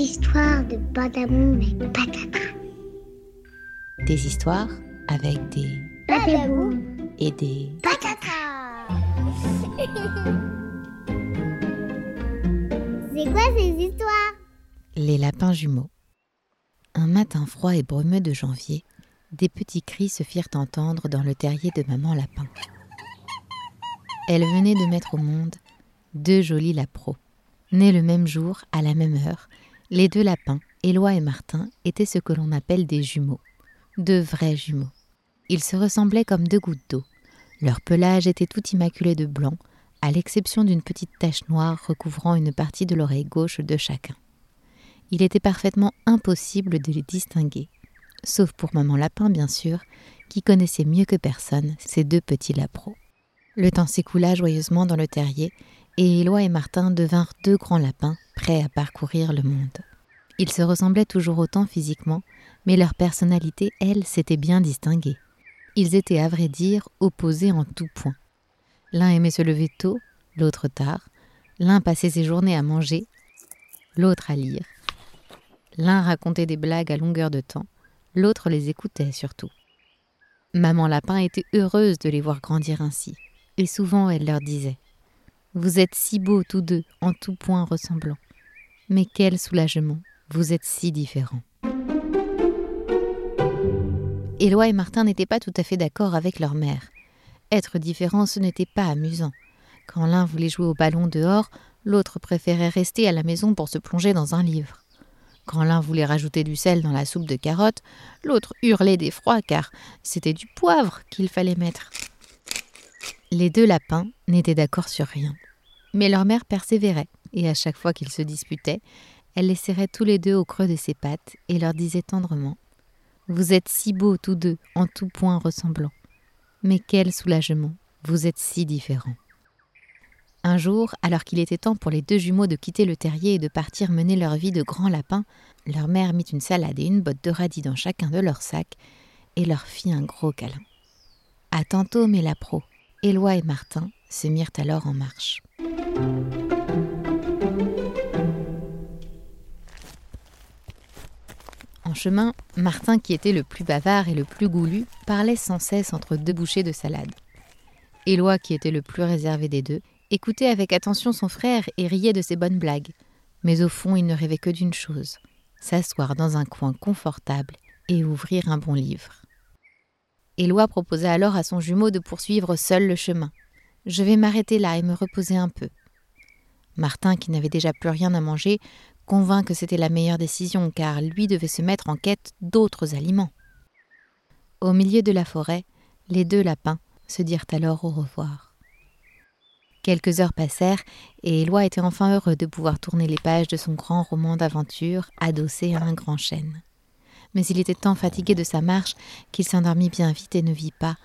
histoires de Badamoum et Patata. Des histoires avec des Badamoum et des Patata. C'est quoi ces histoires? Les lapins jumeaux. Un matin froid et brumeux de janvier, des petits cris se firent entendre dans le terrier de maman lapin. Elle venait de mettre au monde deux jolis lapros. Nés le même jour, à la même heure, les deux lapins, Éloi et Martin, étaient ce que l'on appelle des jumeaux. Deux vrais jumeaux. Ils se ressemblaient comme deux gouttes d'eau. Leur pelage était tout immaculé de blanc, à l'exception d'une petite tache noire recouvrant une partie de l'oreille gauche de chacun. Il était parfaitement impossible de les distinguer, sauf pour maman lapin bien sûr, qui connaissait mieux que personne ces deux petits lapros. Le temps s'écoula joyeusement dans le terrier, et Éloi et Martin devinrent deux grands lapins prêts à parcourir le monde. Ils se ressemblaient toujours autant physiquement, mais leur personnalité, elle, s'était bien distinguée. Ils étaient, à vrai dire, opposés en tout point. L'un aimait se lever tôt, l'autre tard. L'un passait ses journées à manger, l'autre à lire. L'un racontait des blagues à longueur de temps, l'autre les écoutait surtout. Maman Lapin était heureuse de les voir grandir ainsi, et souvent elle leur disait Vous êtes si beaux tous deux, en tout point ressemblants. Mais quel soulagement, vous êtes si différents. Éloi et Martin n'étaient pas tout à fait d'accord avec leur mère. Être différent, ce n'était pas amusant. Quand l'un voulait jouer au ballon dehors, l'autre préférait rester à la maison pour se plonger dans un livre. Quand l'un voulait rajouter du sel dans la soupe de carottes, l'autre hurlait d'effroi car c'était du poivre qu'il fallait mettre. Les deux lapins n'étaient d'accord sur rien. Mais leur mère persévérait, et à chaque fois qu'ils se disputaient, elle les serrait tous les deux au creux de ses pattes et leur disait tendrement Vous êtes si beaux tous deux, en tout point ressemblants. Mais quel soulagement, vous êtes si différents. Un jour, alors qu'il était temps pour les deux jumeaux de quitter le terrier et de partir mener leur vie de grands lapins, leur mère mit une salade et une botte de radis dans chacun de leurs sacs et leur fit un gros câlin. À tantôt, mes lapros. Éloi et Martin se mirent alors en marche. En chemin, Martin, qui était le plus bavard et le plus goulu, parlait sans cesse entre deux bouchées de salade. Éloi, qui était le plus réservé des deux, écoutait avec attention son frère et riait de ses bonnes blagues. Mais au fond, il ne rêvait que d'une chose s'asseoir dans un coin confortable et ouvrir un bon livre. Éloi proposa alors à son jumeau de poursuivre seul le chemin. Je vais m'arrêter là et me reposer un peu. Martin, qui n'avait déjà plus rien à manger, convint que c'était la meilleure décision, car lui devait se mettre en quête d'autres aliments. Au milieu de la forêt, les deux lapins se dirent alors au revoir. Quelques heures passèrent, et Éloi était enfin heureux de pouvoir tourner les pages de son grand roman d'aventure adossé à un grand chêne. Mais il était tant fatigué de sa marche qu'il s'endormit bien vite et ne vit pas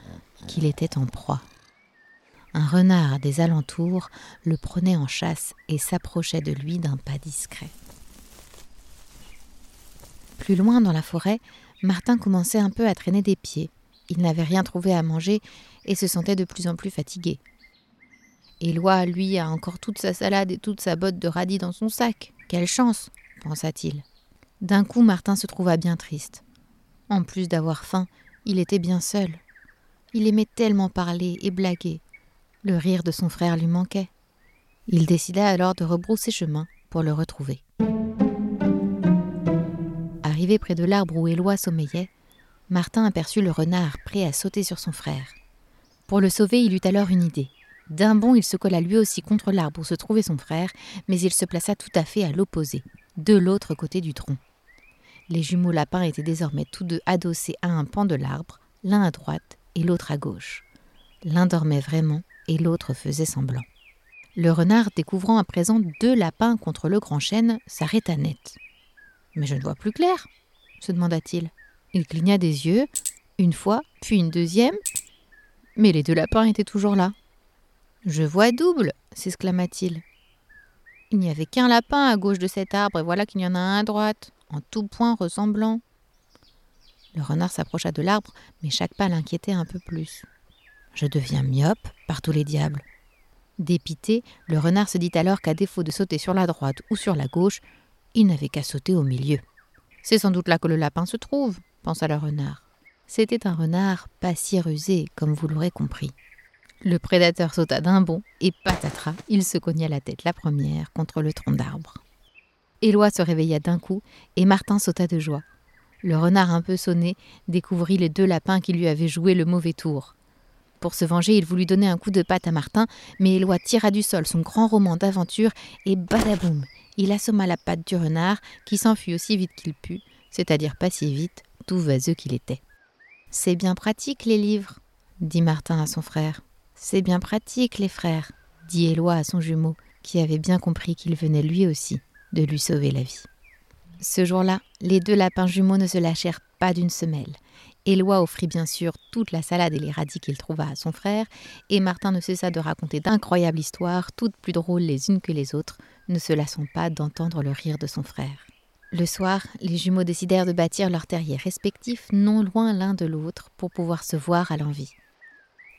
qu'il était en proie. Un renard des alentours le prenait en chasse et s'approchait de lui d'un pas discret. Plus loin dans la forêt, Martin commençait un peu à traîner des pieds. Il n'avait rien trouvé à manger et se sentait de plus en plus fatigué. Éloi, lui, a encore toute sa salade et toute sa botte de radis dans son sac. Quelle chance pensa-t-il. D'un coup, Martin se trouva bien triste. En plus d'avoir faim, il était bien seul. Il aimait tellement parler et blaguer. Le rire de son frère lui manquait. Il décida alors de rebrousser chemin pour le retrouver. Arrivé près de l'arbre où Éloi sommeillait, Martin aperçut le renard prêt à sauter sur son frère. Pour le sauver, il eut alors une idée. D'un bond, il se colla lui aussi contre l'arbre où se trouvait son frère, mais il se plaça tout à fait à l'opposé, de l'autre côté du tronc. Les jumeaux lapins étaient désormais tous deux adossés à un pan de l'arbre, l'un à droite et l'autre à gauche. L'un dormait vraiment et l'autre faisait semblant. Le renard, découvrant à présent deux lapins contre le grand chêne, s'arrêta net. Mais je ne vois plus clair, se demanda-t-il. Il cligna des yeux, une fois, puis une deuxième, mais les deux lapins étaient toujours là. Je vois double, s'exclama-t-il. Il n'y avait qu'un lapin à gauche de cet arbre, et voilà qu'il y en a un à droite, en tout point ressemblant. Le renard s'approcha de l'arbre, mais chaque pas l'inquiétait un peu plus. Je deviens myope, par tous les diables. Dépité, le renard se dit alors qu'à défaut de sauter sur la droite ou sur la gauche, il n'avait qu'à sauter au milieu. C'est sans doute là que le lapin se trouve, pensa le renard. C'était un renard pas si rusé, comme vous l'aurez compris. Le prédateur sauta d'un bond et patatras, il se cogna la tête la première contre le tronc d'arbre. Éloi se réveilla d'un coup et Martin sauta de joie. Le renard un peu sonné découvrit les deux lapins qui lui avaient joué le mauvais tour. Pour se venger, il voulut donner un coup de patte à Martin, mais Éloi tira du sol son grand roman d'aventure et badaboum Il assomma la patte du renard qui s'enfuit aussi vite qu'il put, c'est-à-dire pas si vite, tout vaseux qu'il était. C'est bien pratique les livres, dit Martin à son frère. C'est bien pratique les frères, dit Éloi à son jumeau, qui avait bien compris qu'il venait lui aussi de lui sauver la vie. Ce jour-là, les deux lapins jumeaux ne se lâchèrent pas d'une semelle. Éloi offrit bien sûr toute la salade et les radis qu'il trouva à son frère, et Martin ne cessa de raconter d'incroyables histoires, toutes plus drôles les unes que les autres, ne se lassant pas d'entendre le rire de son frère. Le soir, les jumeaux décidèrent de bâtir leurs terriers respectifs non loin l'un de l'autre pour pouvoir se voir à l'envie.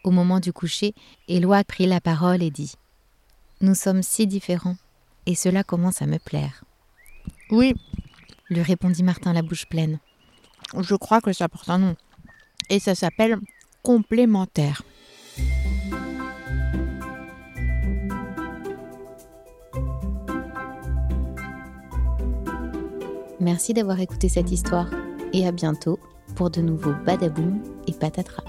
Au moment du coucher, Éloi prit la parole et dit Nous sommes si différents, et cela commence à me plaire. Oui, lui répondit Martin la bouche pleine. Je crois que ça porte un nom. Et ça s'appelle complémentaire. Merci d'avoir écouté cette histoire et à bientôt pour de nouveaux badaboum et patatras.